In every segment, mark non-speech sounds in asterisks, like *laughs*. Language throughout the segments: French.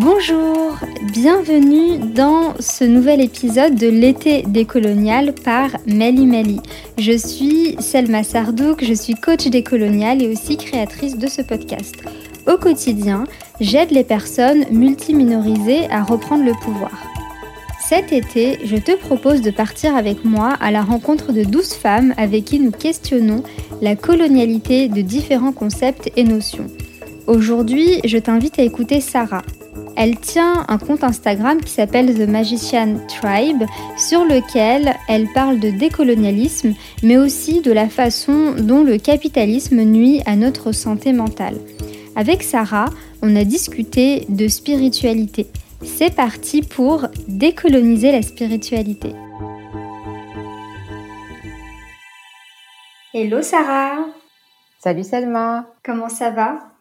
Bonjour, bienvenue dans ce nouvel épisode de l'été décolonial par Meli Meli. Je suis Selma Sardouk, je suis coach décolonial et aussi créatrice de ce podcast. Au quotidien, j'aide les personnes multiminorisées à reprendre le pouvoir. Cet été, je te propose de partir avec moi à la rencontre de 12 femmes avec qui nous questionnons la colonialité de différents concepts et notions. Aujourd'hui, je t'invite à écouter Sarah. Elle tient un compte Instagram qui s'appelle The Magician Tribe, sur lequel elle parle de décolonialisme, mais aussi de la façon dont le capitalisme nuit à notre santé mentale. Avec Sarah, on a discuté de spiritualité. C'est parti pour décoloniser la spiritualité. Hello Sarah Salut Selma Comment ça va?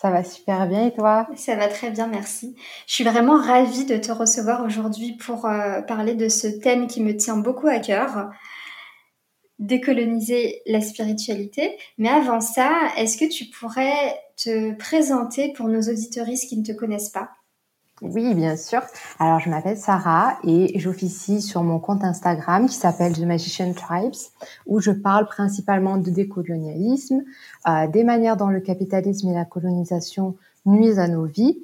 Ça va super bien et toi? Ça va très bien, merci. Je suis vraiment ravie de te recevoir aujourd'hui pour euh, parler de ce thème qui me tient beaucoup à cœur, décoloniser la spiritualité. Mais avant ça, est-ce que tu pourrais te présenter pour nos auditoristes qui ne te connaissent pas? Oui, bien sûr. Alors, je m'appelle Sarah et j'officie sur mon compte Instagram qui s'appelle The Magician Tribes, où je parle principalement de décolonialisme, euh, des manières dont le capitalisme et la colonisation nuisent à nos vies,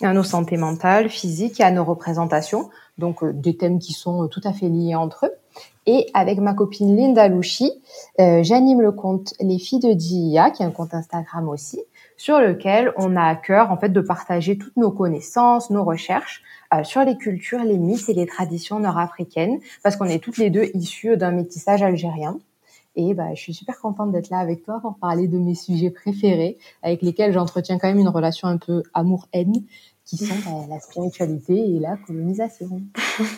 à nos santé mentales, physiques et à nos représentations. Donc, euh, des thèmes qui sont euh, tout à fait liés entre eux. Et avec ma copine Linda Louchi, j'anime le compte Les filles de DIA, qui est un compte Instagram aussi, sur lequel on a à cœur en fait de partager toutes nos connaissances, nos recherches euh, sur les cultures, les mythes et les traditions nord-africaines, parce qu'on est toutes les deux issues d'un métissage algérien. Et bah, je suis super contente d'être là avec toi pour parler de mes sujets préférés, avec lesquels j'entretiens quand même une relation un peu amour-haine, qui sont la spiritualité et la colonisation.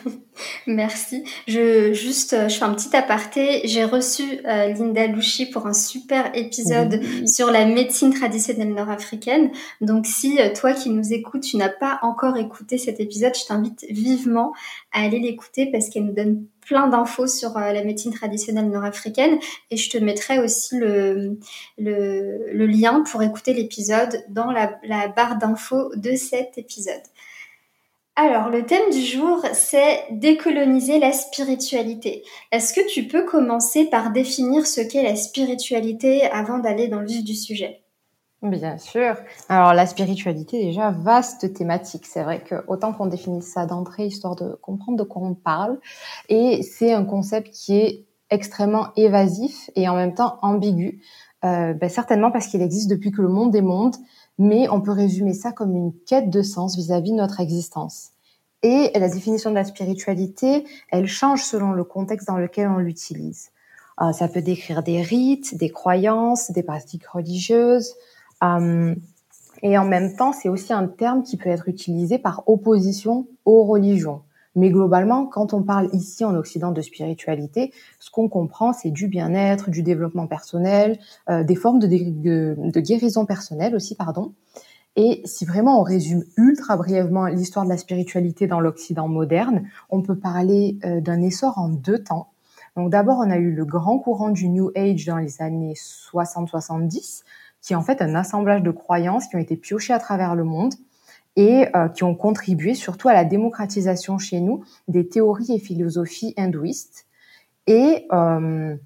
*laughs* Merci. Je juste, je fais un petit aparté. J'ai reçu euh, Linda Louchi pour un super épisode sur la médecine traditionnelle nord-africaine. Donc, si euh, toi qui nous écoutes, tu n'as pas encore écouté cet épisode, je t'invite vivement à aller l'écouter parce qu'elle nous donne plein d'infos sur euh, la médecine traditionnelle nord-africaine et je te mettrai aussi le, lien pour écouter l'épisode dans la, la barre d'infos de cet épisode. Alors, le thème du jour, c'est décoloniser la spiritualité. Est-ce que tu peux commencer par définir ce qu'est la spiritualité avant d'aller dans le vif du sujet? Bien sûr. Alors la spiritualité déjà vaste thématique. C'est vrai que autant qu'on définisse ça d'entrée histoire de comprendre de quoi on parle, et c'est un concept qui est extrêmement évasif et en même temps ambigu. Euh, ben, certainement parce qu'il existe depuis que le monde est monde, mais on peut résumer ça comme une quête de sens vis-à-vis de notre existence. Et la définition de la spiritualité, elle change selon le contexte dans lequel on l'utilise. Euh, ça peut décrire des rites, des croyances, des pratiques religieuses, et en même temps, c'est aussi un terme qui peut être utilisé par opposition aux religions. Mais globalement, quand on parle ici en Occident de spiritualité, ce qu'on comprend, c'est du bien-être, du développement personnel, euh, des formes de, de, guérison personnelle aussi, pardon. Et si vraiment on résume ultra brièvement l'histoire de la spiritualité dans l'Occident moderne, on peut parler euh, d'un essor en deux temps. Donc d'abord, on a eu le grand courant du New Age dans les années 60-70, qui est en fait un assemblage de croyances qui ont été piochées à travers le monde et euh, qui ont contribué surtout à la démocratisation chez nous des théories et philosophies hindouistes. Et euh,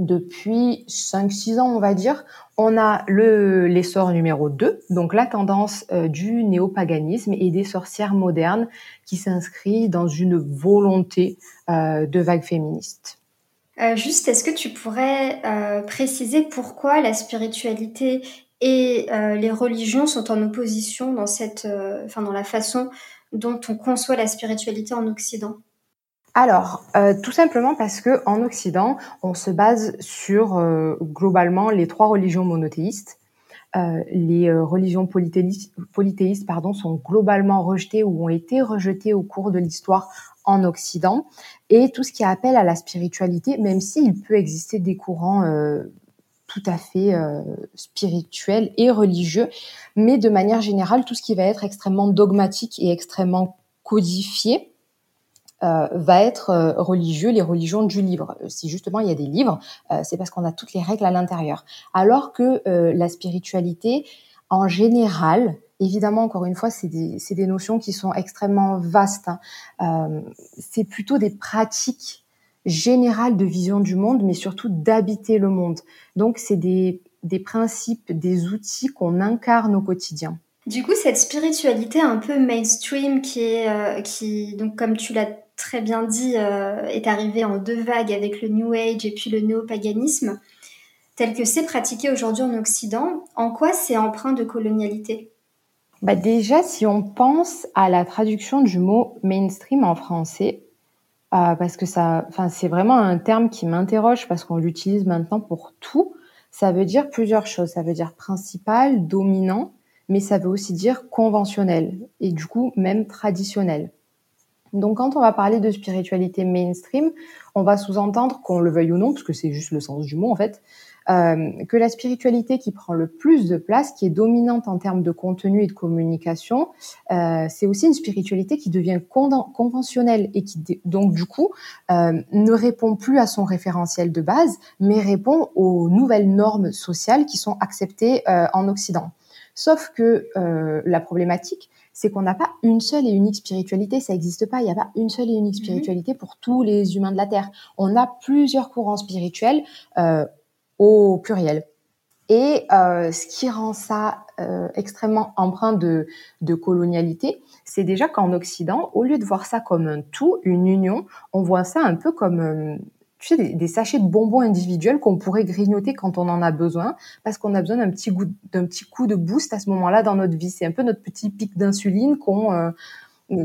depuis 5-6 ans, on va dire, on a le l'essor numéro 2, donc la tendance euh, du néopaganisme et des sorcières modernes qui s'inscrit dans une volonté euh, de vague féministe. Euh, juste, est-ce que tu pourrais euh, préciser pourquoi la spiritualité et euh, les religions sont en opposition dans cette, la façon dont on conçoit la spiritualité en Occident? Alors, tout simplement parce que en Occident, on se base sur globalement les trois religions monothéistes. les religions polythéistes, polythéistes pardon, sont globalement rejetées ou ont été rejetées au cours de l'histoire en Occident et tout ce qui appelle à la spiritualité, même s'il peut exister des courants euh, tout à fait euh, spirituels et religieux, mais de manière générale, tout ce qui va être extrêmement dogmatique et extrêmement codifié euh, va être religieux, les religions du livre. Si justement il y a des livres, c'est parce qu'on a toutes les règles à l'intérieur. Alors que la spiritualité, en général, évidemment, encore une fois, c'est des, des, notions qui sont extrêmement vastes. Hein. Euh, c'est plutôt des pratiques générales de vision du monde, mais surtout d'habiter le monde. Donc, c'est des, principes, des outils qu'on incarne au quotidien. Du coup, cette spiritualité un peu mainstream qui est, euh, qui, donc comme tu l'as très bien dit, euh, est arrivée en deux vagues avec le New Age et puis le néopaganisme, tel que c'est pratiqué aujourd'hui en Occident, en quoi c'est empreint de colonialité? Bah Déjà, si on pense à la traduction du mot mainstream en français, euh, parce que ça, enfin, c'est vraiment un terme qui m'interroge parce qu'on l'utilise maintenant pour tout. Ça veut dire plusieurs choses. Ça veut dire principal, dominant, mais ça veut aussi dire conventionnel et du coup même traditionnel. Donc quand on va parler de spiritualité mainstream, on va sous-entendre qu'on le veuille ou non, parce que c'est juste le sens du mot en fait, euh, que la spiritualité qui prend le plus de place, qui est dominante en termes de contenu et de communication, euh, c'est aussi une spiritualité qui devient conventionnelle et qui donc du coup euh, ne répond plus à son référentiel de base, mais répond aux nouvelles normes sociales qui sont acceptées euh, en Occident. Sauf que euh, la problématique, c'est qu'on n'a pas une seule et unique spiritualité, ça n'existe pas. Il n'y a pas une seule et unique mhm. spiritualité pour tous les humains de la Terre. On a plusieurs courants spirituels euh, au pluriel. Et euh, ce qui rend ça euh, extrêmement empreint de, colonialité, c'est déjà qu'en Occident, au lieu de voir ça comme un tout, une union, on voit ça un peu comme euh, tu sais, des, sachets de bonbons individuels qu'on pourrait grignoter quand on en a besoin, parce qu'on a besoin d'un petit, d'un petit coup de boost à ce moment-là dans notre vie. C'est un peu notre petit pic d'insuline qu'on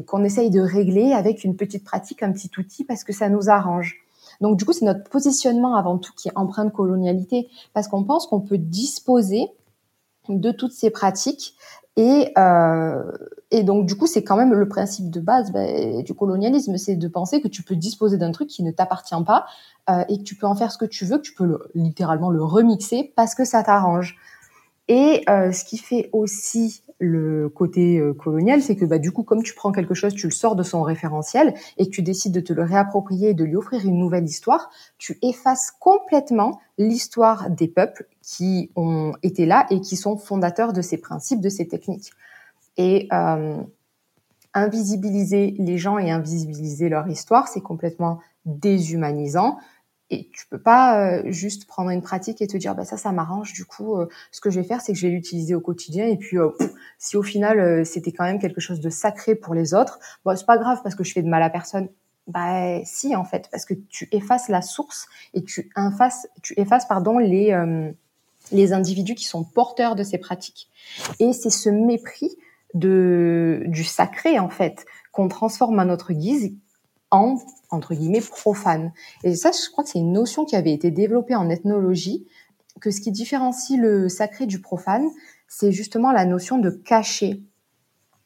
qu'on essaye de régler avec une petite pratique, un petit outil, parce que ça nous arrange. Donc du coup, c'est notre positionnement avant tout qui est empreint de colonialité, parce qu'on pense qu'on peut disposer de toutes ces pratiques et, euh, et donc, du coup, c'est quand même le principe de base bah, du colonialisme, c'est de penser que tu peux disposer d'un truc qui ne t'appartient pas euh, et que tu peux en faire ce que tu veux, que tu peux le, littéralement le remixer parce que ça t'arrange. Et euh, ce qui fait aussi le côté euh, colonial, c'est que bah, du coup, comme tu prends quelque chose, tu le sors de son référentiel et que tu décides de te le réapproprier et de lui offrir une nouvelle histoire, tu effaces complètement l'histoire des peuples qui ont été là et qui sont fondateurs de ces principes, de ces techniques. Et euh, invisibiliser les gens et invisibiliser leur histoire, c'est complètement déshumanisant. Et tu peux pas euh, juste prendre une pratique et te dire bah ça ça m'arrange du coup euh, ce que je vais faire c'est que je vais l'utiliser au quotidien. Et puis euh, si au final c'était quand même quelque chose de sacré pour les autres bon c'est pas grave parce que je fais de mal à personne. Bah si en fait parce que tu effaces la source et tu effaces tu effaces pardon les les individus qui sont porteurs de ces pratiques. Et c'est ce mépris de du sacré en fait qu'on transforme à notre guise en entre guillemets profane. Et ça, je crois que c'est une notion qui avait été développée en ethnologie, que ce qui différencie le sacré du profane, c'est justement la notion de cacher.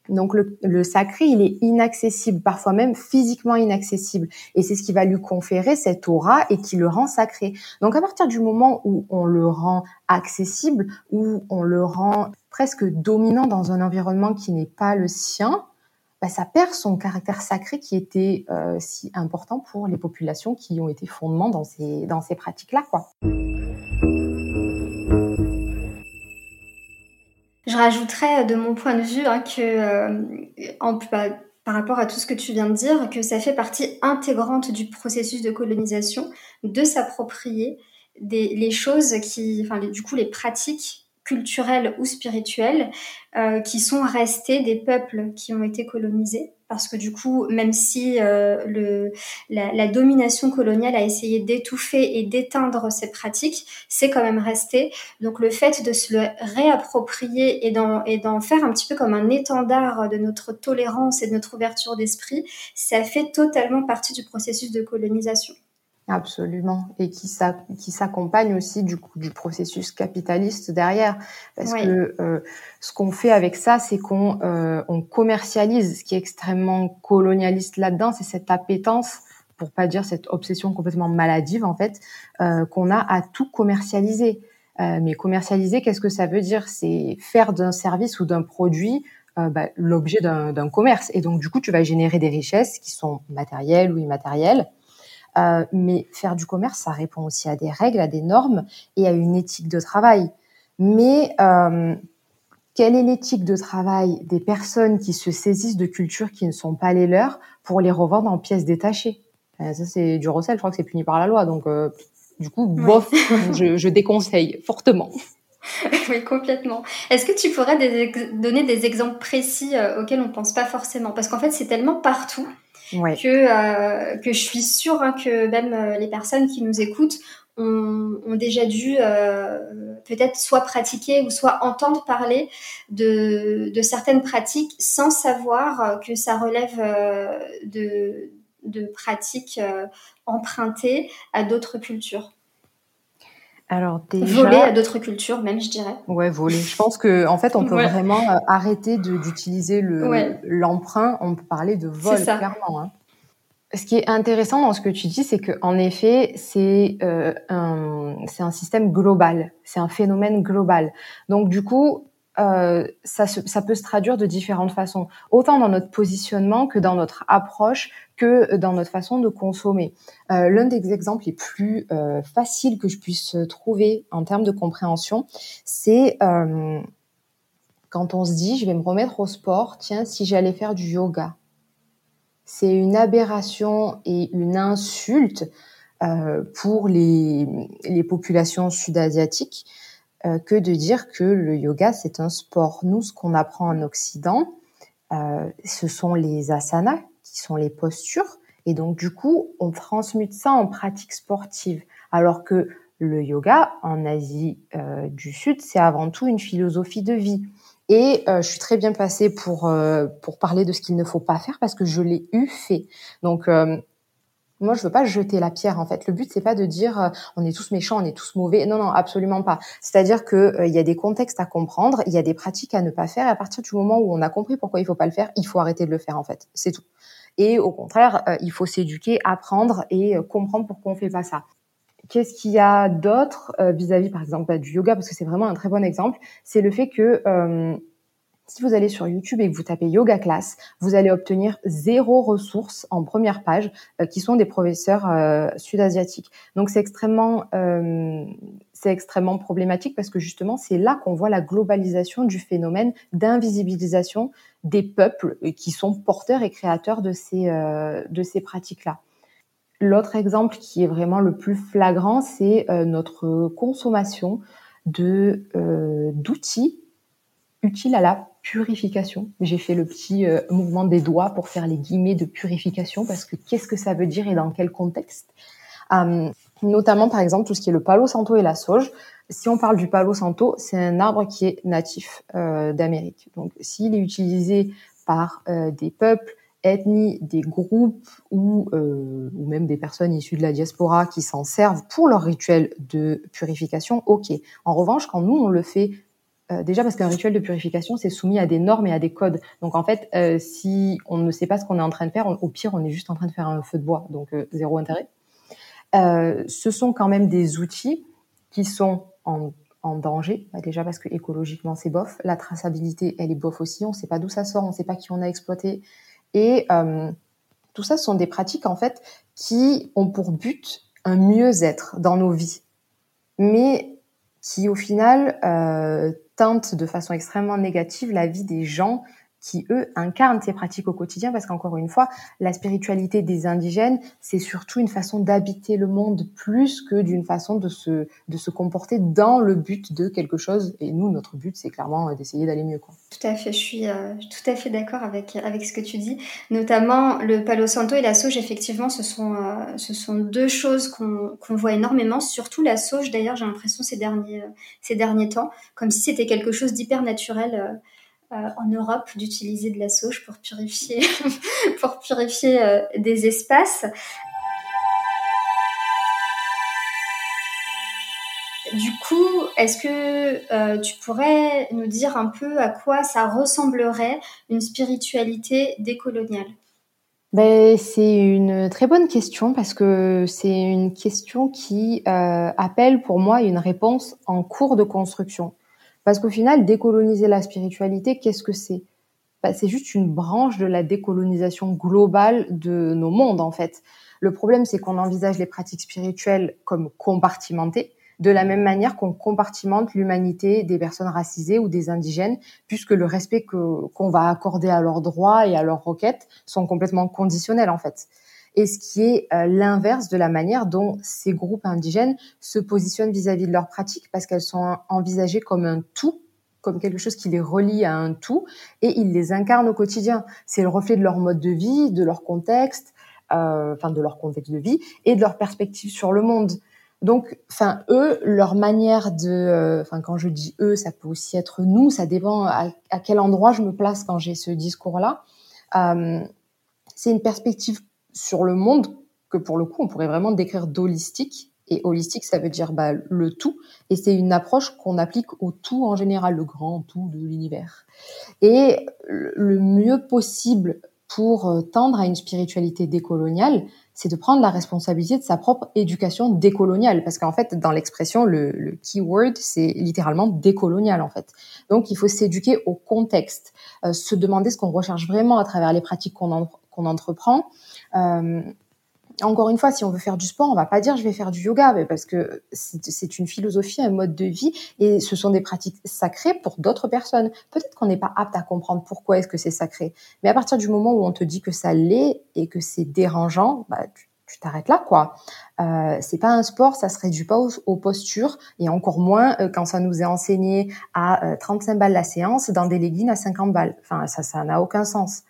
Donc le, le, sacré, il est inaccessible, parfois même physiquement inaccessible. Et c'est ce qui va lui conférer cette aura et qui le rend sacré. Donc à partir du moment où on le rend accessible, où on le rend presque dominant dans un environnement qui n'est pas le sien, bah, ça perd son caractère sacré qui était euh, si important pour les populations qui ont été fondement dans ces, dans ces pratiques-là. Je rajouterais de mon point de vue hein, que, euh, bah, par rapport à tout ce que tu viens de dire, que ça fait partie intégrante du processus de colonisation de s'approprier les choses qui, enfin, du coup, les pratiques culturelles ou spirituelles euh, qui sont restés des peuples qui ont été colonisés. Parce que du coup, même si euh, le, la, la, domination coloniale a essayé d'étouffer et d'éteindre ces pratiques, c'est quand même resté. Donc le fait de se le réapproprier et d'en, et d'en faire un petit peu comme un étendard de notre tolérance et de notre ouverture d'esprit, ça fait totalement partie du processus de colonisation. Absolument, et qui s'accompagne aussi du, coup, du processus capitaliste derrière, parce que euh, ce qu'on fait avec ça, c'est qu'on euh, on commercialise. Ce qui est extrêmement colonialiste là-dedans, c'est cette appétence, pour pas dire cette obsession complètement maladive en fait, euh, qu'on a à tout commercialiser. Mais commercialiser, qu'est-ce que ça veut dire? C'est faire d'un service ou d'un produit euh, bah, l'objet d'un commerce. Et donc du coup, tu vas générer des richesses qui sont matérielles ou immatérielles euh, mais faire du commerce, ça répond aussi à des règles, à des normes et à une éthique de travail. Mais euh, quelle est l'éthique de travail des personnes qui se saisissent de cultures qui ne sont pas les leurs pour les revendre en pièces détachées? Euh, Ça, c'est du recel, je crois que c'est puni par la loi. Donc, du coup, bof, *laughs* je, je, déconseille fortement. *laughs* oui, complètement. Est-ce que tu pourrais donner des exemples précis euh, auxquels on ne pense pas forcément? Parce qu'en fait, c'est tellement partout que, que je suis sûre hein, que même les personnes qui nous écoutent ont, déjà dû euh, peut-être soit pratiquer ou soit entendre parler de, certaines pratiques sans savoir que ça relève euh, de, de pratiques euh, empruntées à d'autres cultures. Alors déjà, voler à d'autres cultures, même je dirais. Ouais, voler. Je pense que en fait, on peut vraiment arrêter d'utiliser le l'emprunt. On peut parler de vol clairement. Hein. Ce qui est intéressant dans ce que tu dis, c'est que en effet, c'est euh, un c'est un système global, c'est un phénomène global. Donc du coup, euh, ça, peut se traduire de différentes façons, autant dans notre positionnement que dans notre approche, que dans notre façon de consommer. Euh, L'un des exemples les plus euh, faciles que je puisse trouver en termes de compréhension, c'est quand on se dit, je vais me remettre au sport, tiens, si j'allais faire du yoga c'est une aberration et une insulte pour les populations sud-asiatiques euh, que de dire que le yoga c'est un sport. Nous, ce qu'on apprend en Occident, euh, ce sont les asanas, qui sont les postures, et donc du coup, on transmute ça en pratique sportive, alors que le yoga en Asie du Sud, c'est avant tout une philosophie de vie. Et euh, je suis très bien placée pour euh, pour parler de ce qu'il ne faut pas faire parce que je l'ai eu fait. Donc euh, moi, je veux pas jeter la pierre en fait. Le but c'est pas de dire on est tous méchants, on est tous mauvais. Non, non, absolument pas. C'est-à-dire que il y a des contextes à comprendre, il y a des pratiques à ne pas faire. Et à partir du moment où on a compris pourquoi il faut pas le faire, il faut arrêter de le faire en fait. C'est tout. Et au contraire, il faut s'éduquer, apprendre et comprendre pourquoi on fait pas ça. Qu'est-ce qu'il y a d'autre euh, vis-à-vis, par exemple, du yoga, parce que c'est vraiment un très bon exemple, c'est le fait que euh, si vous allez sur YouTube et que vous tapez yoga class, vous allez obtenir zéro ressources en première page euh, qui sont des professeurs sud-asiatiques. Donc c'est extrêmement c'est extrêmement problématique parce que justement c'est là qu'on voit la globalisation du phénomène d'invisibilisation des peuples qui sont porteurs et créateurs de ces de ces pratiques là. L'autre exemple qui est vraiment le plus flagrant, c'est euh, notre consommation de euh, d'outils utiles à la purification. J'ai fait le petit euh, mouvement des doigts pour faire les guillemets de purification parce que qu'est-ce que ça veut dire et dans quel contexte? Notamment par exemple tout ce qui est le palo santo et la sauge. Si on parle du palo santo, c'est un arbre qui est natif d'Amérique. Donc s'il est utilisé par des peuples ethnies, des groupes ou, euh, ou même des personnes issues de la diaspora qui s'en servent pour leur rituel de purification, ok. En revanche, quand nous, on le fait euh, déjà parce qu'un rituel de purification, c'est soumis à des normes et à des codes. Donc en fait, euh, si on ne sait pas ce qu'on est en train de faire, au pire, on est juste en train de faire un feu de bois, donc zéro intérêt. ce sont quand même des outils qui sont en, danger, bah, déjà parce que écologiquement c'est bof, la traçabilité elle est bof aussi, on ne sait pas d'où ça sort, on ne sait pas qui on a exploité, et euh, tout ça ce sont des pratiques en fait qui ont pour but un mieux-être dans nos vies, mais qui au final euh, de façon extrêmement négative la vie des gens qui, eux, incarnent ces pratiques au quotidien, parce qu'encore une fois, la spiritualité des indigènes, c'est surtout une façon d'habiter le monde plus que d'une façon de se, de se comporter dans le but de quelque chose. Et nous, notre but, c'est clairement d'essayer d'aller mieux. Quoi. Tout à fait, je suis euh, tout à fait d'accord avec, avec ce que tu dis. Notamment, le Palo Santo et la sauge, effectivement, ce sont, euh, ce sont deux choses qu'on qu'on voit énormément, surtout la sauge, d'ailleurs, j'ai l'impression ces derniers, ces derniers temps, comme si c'était quelque chose d'hyper naturel. Euh, euh, en Europe d'utiliser de la sauge pour purifier, *laughs* pour purifier euh, des espaces. Du coup, est-ce que euh, tu pourrais nous dire un peu à quoi ça ressemblerait une spiritualité décoloniale? Ben, c'est une très bonne question parce que c'est une question qui appelle pour moi une réponse en cours de construction. Parce qu'au final, décoloniser la spiritualité, qu'est-ce que c'est? Bah, C'est juste une branche de la décolonisation globale de nos mondes, en fait. Le problème, c'est qu'on envisage les pratiques spirituelles comme compartimentées, de la même manière qu'on compartimente l'humanité des personnes racisées ou des indigènes, puisque le respect qu'on va accorder à leurs droits et à leurs requêtes sont complètement conditionnels en fait. Et ce qui est euh, l'inverse de la manière dont ces groupes indigènes se positionnent vis-à-vis de leurs pratiques, parce qu'elles sont envisagées comme un tout comme quelque chose qui les relie à un tout et ils les incarnent au quotidien. C'est le reflet de leur mode de vie, de leur contexte, euh, enfin de leur contexte de vie et de leur perspective sur le monde. Donc, enfin, eux, leur manière de, euh, enfin, quand je dis eux, ça peut aussi être nous. Ça dépend à, quel endroit je me place quand j'ai ce discours-là. Euh, c'est une perspective sur le monde que, pour le coup, on pourrait vraiment décrire d'holistique. Et holistique, ça veut dire bah, le tout. Et c'est une approche qu'on applique au tout en général, le grand tout de l'univers. Et le mieux possible pour euh, tendre à une spiritualité décoloniale, c'est de prendre la responsabilité de sa propre éducation décoloniale. Parce qu'en fait, dans l'expression, le, keyword, c'est littéralement décolonial, en fait. Donc, il faut s'éduquer au contexte, euh, se demander ce qu'on recherche vraiment à travers les pratiques qu'on entreprend. Euh, encore une fois, si on veut faire du sport, on va pas dire je vais faire du yoga, mais parce que c'est une philosophie, un mode de vie, et ce sont des pratiques sacrées pour d'autres personnes. Peut-être qu'on n'est pas apte à comprendre pourquoi est-ce que c'est sacré, mais à partir du moment où on te dit que ça l'est et que c'est dérangeant, bah, tu t'arrêtes là, quoi. Euh, c'est pas un sport, ça se réduit pas aux, postures, et encore moins euh, quand ça nous est enseigné à 35 euh, balles la séance dans des leggings à 50 balles. Enfin, ça, ça n'a aucun sens.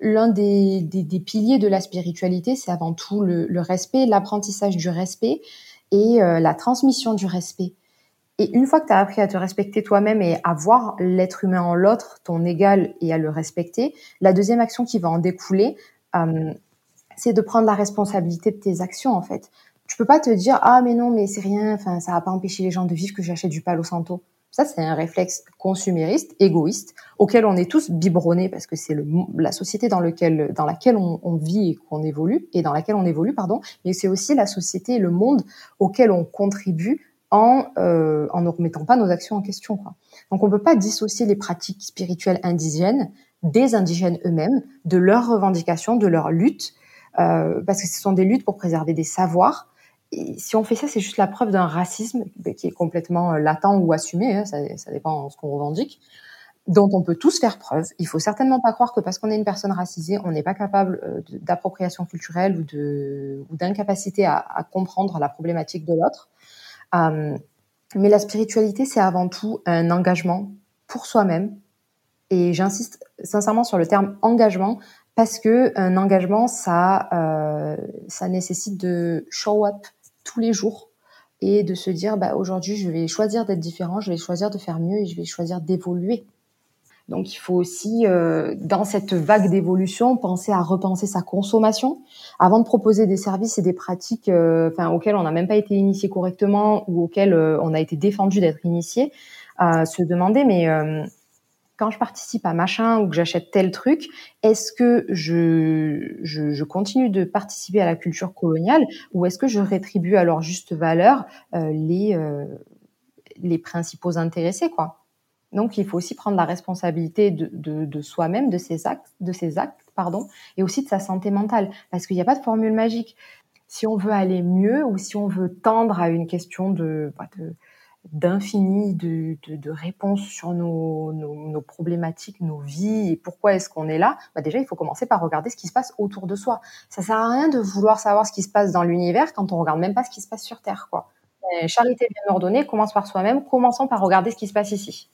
L'un des, des, piliers de la spiritualité, c'est avant tout le, respect, l'apprentissage du respect et euh, la transmission du respect. Et une fois que tu as appris à te respecter toi-même et à voir l'être humain en l'autre, ton égal, et à le respecter, la deuxième action qui va en découler, euh, c'est de prendre la responsabilité de tes actions en fait. Tu peux pas te dire ah mais non mais c'est rien, enfin ça va pas empêcher les gens de vivre que j'achète du Palo Santo. Ça, c'est un réflexe consumériste, égoïste, auquel on est tous biberonnés parce que c'est la société dans, laquelle on, vit et qu'on évolue, et dans laquelle on évolue, pardon, mais c'est aussi la société et le monde auquel on contribue en, euh, en ne remettant pas nos actions en question. Donc, on ne peut pas dissocier les pratiques spirituelles indigènes des indigènes eux-mêmes, de leurs revendications, de leurs luttes, euh, parce que ce sont des luttes pour préserver des savoirs, si on fait ça, c'est juste la preuve d'un racisme qui est complètement euh, latent ou assumé, hein, ça, dépend de ce qu'on revendique, dont on peut tous faire preuve. Il faut certainement pas croire que parce qu'on est une personne racisée, on n'est pas capable euh, d'appropriation culturelle ou d'incapacité à, comprendre la problématique de l'autre. Euh, mais la spiritualité, c'est avant tout un engagement pour soi-même. Et j'insiste sincèrement sur le terme engagement parce que un engagement, ça, euh, ça nécessite de show up tous les jours et de se dire bah, aujourd'hui je vais choisir d'être différent, je vais choisir de faire mieux et je vais choisir d'évoluer. Donc il faut aussi, euh, dans cette vague d'évolution, penser à repenser sa consommation avant de proposer des services et des pratiques euh, auxquelles on n'a même pas été initié correctement ou auxquelles euh, on a été défendu d'être initié. se demander mais quand je participe à machin ou que j'achète tel truc, est-ce que je, je, continue de participer à la culture coloniale ou est-ce que je rétribue à leur juste valeur euh, les, euh, les principaux intéressés quoi? Donc il faut aussi prendre la responsabilité de, de, de soi-même, de ses actes, de actes pardon, et aussi de sa santé mentale parce qu'il n'y a pas de formule magique. Si on veut aller mieux ou si on veut tendre à une question de, bah, de d'infini de, de, réponses sur nos, nos, nos, problématiques, nos vies et pourquoi est-ce qu'on est là, bah déjà il faut commencer par regarder ce qui se passe autour de soi. Ça sert à rien de vouloir savoir ce qui se passe dans l'univers quand on regarde même pas ce qui se passe sur Terre, quoi. charité bien ordonnée commence par soi-même. Commençons par regarder ce qui se passe ici.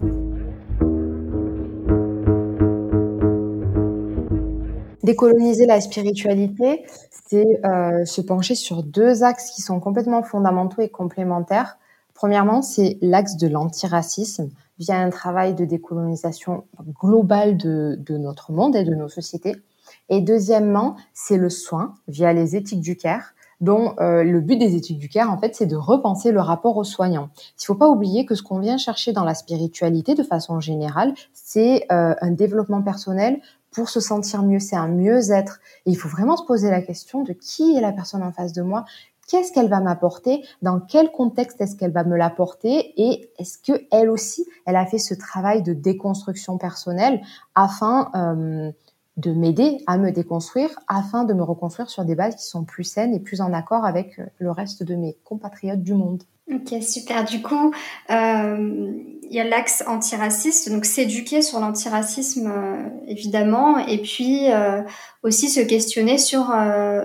Décoloniser la spiritualité, c'est euh, se pencher sur deux axes qui sont complètement fondamentaux et complémentaires. Premièrement, c'est l'axe de l'antiracisme via un travail de décolonisation globale de, notre monde et de nos sociétés. Et deuxièmement, c'est le soin via les éthiques du care, dont euh, le but des éthiques du care, en fait, c'est de repenser le rapport aux soignants. Il ne faut pas oublier que ce qu'on vient chercher dans la spiritualité, de façon générale, c'est euh, un développement personnel pour se sentir mieux, c'est un mieux-être. Et il faut vraiment se poser la question de qui est la personne en face de moi, qu'est-ce qu'elle va m'apporter, dans quel contexte est-ce qu'elle va me l'apporter? Et est-ce que elle aussi, elle a fait ce travail de déconstruction personnelle afin euh, de m'aider à me déconstruire, afin de me reconstruire sur des bases qui sont plus saines et plus en accord avec le reste de mes compatriotes du monde? Ok, super. Du coup, euh, il y a l'axe antiraciste, donc s'éduquer sur l'antiracisme euh, évidemment, et puis euh, aussi se questionner sur,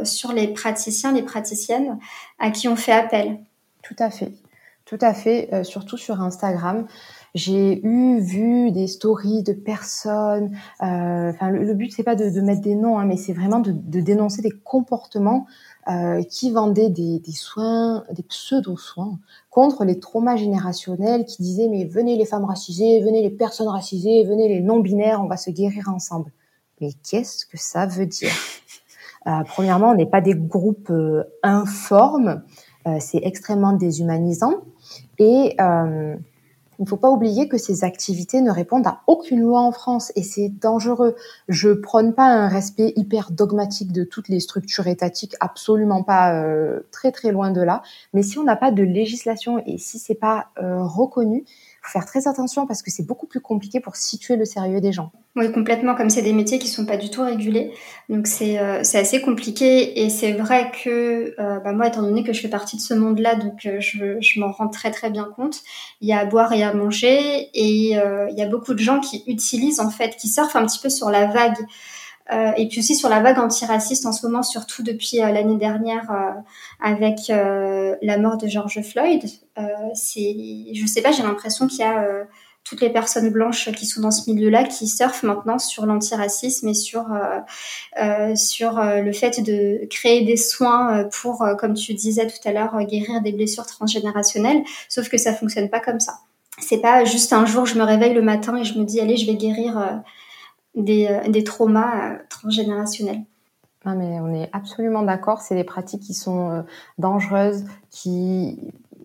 sur les praticiens, les praticiennes à qui on fait appel. Tout à fait, tout à fait, surtout sur Instagram. J'ai eu vu des stories de personnes. Enfin, le, but c'est pas de, de, mettre des noms, hein, mais c'est vraiment de, de, dénoncer des comportements euh, qui vendaient des, des soins, des pseudo-soins contre les traumas générationnels, qui disaient mais venez les femmes racisées, venez les personnes racisées, venez les non-binaires, on va se guérir ensemble. Mais qu'est-ce que ça veut dire? Euh, Premièrement, on n'est pas des groupes euh, informes, euh, c'est extrêmement déshumanisant et euh, il ne faut pas oublier que ces activités ne répondent à aucune loi en France et c'est dangereux. Je prône pas un respect hyper dogmatique de toutes les structures étatiques, absolument pas, euh, très très loin de là. Mais si on n'a pas de législation et si c'est pas euh, reconnu, faire très attention parce que c'est beaucoup plus compliqué pour situer le sérieux des gens. Oui, complètement, comme c'est des métiers qui sont pas du tout régulés. Donc c'est euh, assez compliqué et c'est vrai que euh, bah, moi, étant donné que je fais partie de ce monde-là, donc euh, je, je m'en rends très très bien compte. Il y a à boire et à manger et il y a beaucoup de gens qui utilisent en fait, qui surfent un petit peu sur la vague euh, et puis aussi sur la vague antiraciste en ce moment, surtout depuis euh, l'année dernière euh, avec la mort de George Floyd. c'est, je sais pas, j'ai l'impression qu'il y a toutes les personnes blanches qui sont dans ce milieu-là qui surfent maintenant sur l'antiracisme et sur sur le fait de créer des soins pour, comme tu disais tout à l'heure, guérir des blessures transgénérationnelles. Sauf que ça fonctionne pas comme ça. C'est pas juste un jour je me réveille le matin et je me dis allez je vais guérir des, euh, des traumas euh, transgénérationnels. Ah, mais on est absolument d'accord, c'est des pratiques qui sont euh, dangereuses, qui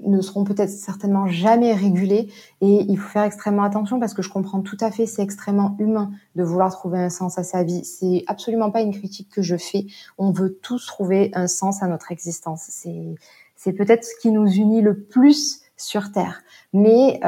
ne seront peut-être certainement jamais régulées et il faut faire extrêmement attention parce que je comprends tout à fait, c'est extrêmement humain de vouloir trouver un sens à sa vie. C'est absolument pas une critique que je fais. On veut tous trouver un sens à notre existence. C'est peut-être ce qui nous unit le plus sur Terre. Mais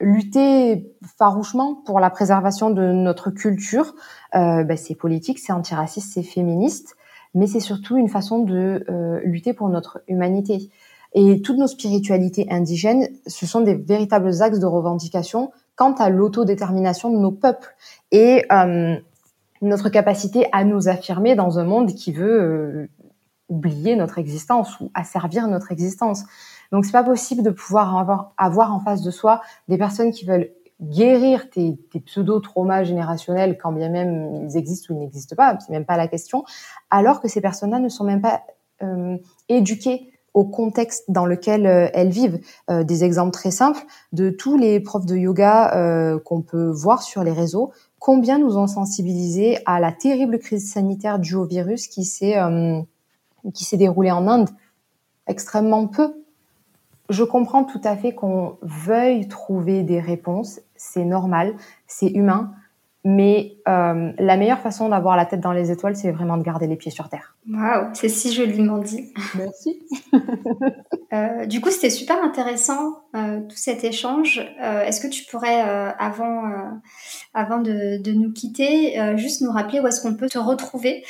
lutter farouchement pour la préservation de notre culture. Euh, bah, c'est politique, c'est antiraciste, c'est féministe, mais c'est surtout une façon de euh, lutter pour notre humanité. Et toutes nos spiritualités indigènes, ce sont des véritables axes de revendication quant à l'autodétermination de nos peuples et euh, notre capacité à nous affirmer dans un monde qui veut euh, oublier notre existence ou asservir notre existence. Donc c'est pas possible de pouvoir avoir, en face de soi des personnes qui veulent guérir tes, pseudo-traumas générationnels, quand bien même ils existent ou ils n'existent pas, c'est même pas la question, alors que ces personnes-là ne sont même pas euh, éduquées au contexte dans lequel euh, elles vivent. Euh, des exemples très simples de tous les profs de yoga qu'on peut voir sur les réseaux, combien nous ont sensibilisés à la terrible crise sanitaire due au virus qui s'est qui s'est déroulée en Inde Extrêmement peu je comprends tout à fait qu'on veuille trouver des réponses, c'est normal, c'est humain, mais euh, la meilleure façon d'avoir la tête dans les étoiles, c'est vraiment de garder les pieds sur terre. Waouh, c'est si joliment dit. Merci. *laughs* euh, du coup, c'était super intéressant euh, tout cet échange. Euh, est-ce que tu pourrais, euh, avant, euh, avant de, de, nous quitter, juste nous rappeler où est-ce qu'on peut te retrouver?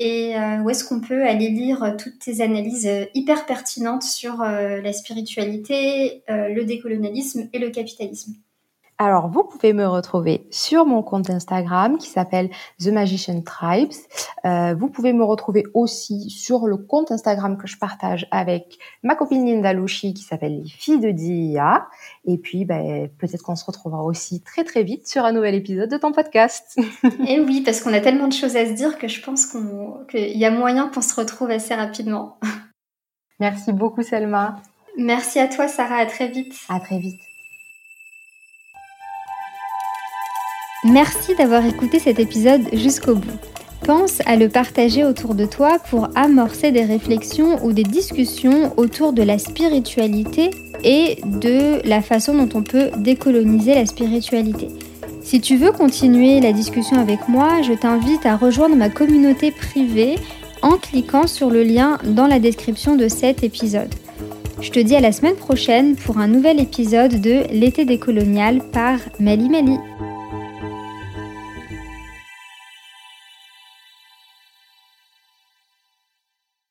Et euh, où est-ce qu'on peut aller lire toutes tes analyses euh, hyper pertinentes sur euh, la spiritualité, le décolonialisme et le capitalisme? Alors, vous pouvez me retrouver sur mon compte Instagram qui s'appelle The Magician Tribes. Euh, vous pouvez me retrouver aussi sur le compte Instagram que je partage avec ma copine Linda Louchi qui s'appelle Les Filles de Dia. Et puis, ben, peut-être qu'on se retrouvera aussi très très vite sur un nouvel épisode de ton podcast. *laughs* Et oui, parce qu'on a tellement de choses à se dire que je pense qu'il y a moyen qu'on se retrouve assez rapidement. Merci beaucoup Selma. Merci à toi Sarah, à très vite. À très vite. Merci d'avoir écouté cet épisode jusqu'au bout. Pense à le partager autour de toi pour amorcer des réflexions ou des discussions autour de la spiritualité et de la façon dont on peut décoloniser la spiritualité. Si tu veux continuer la discussion avec moi, je t'invite à rejoindre ma communauté privée en cliquant sur le lien dans la description de cet épisode. Je te dis à la semaine prochaine pour un nouvel épisode de L'été décolonial par Mali Mali.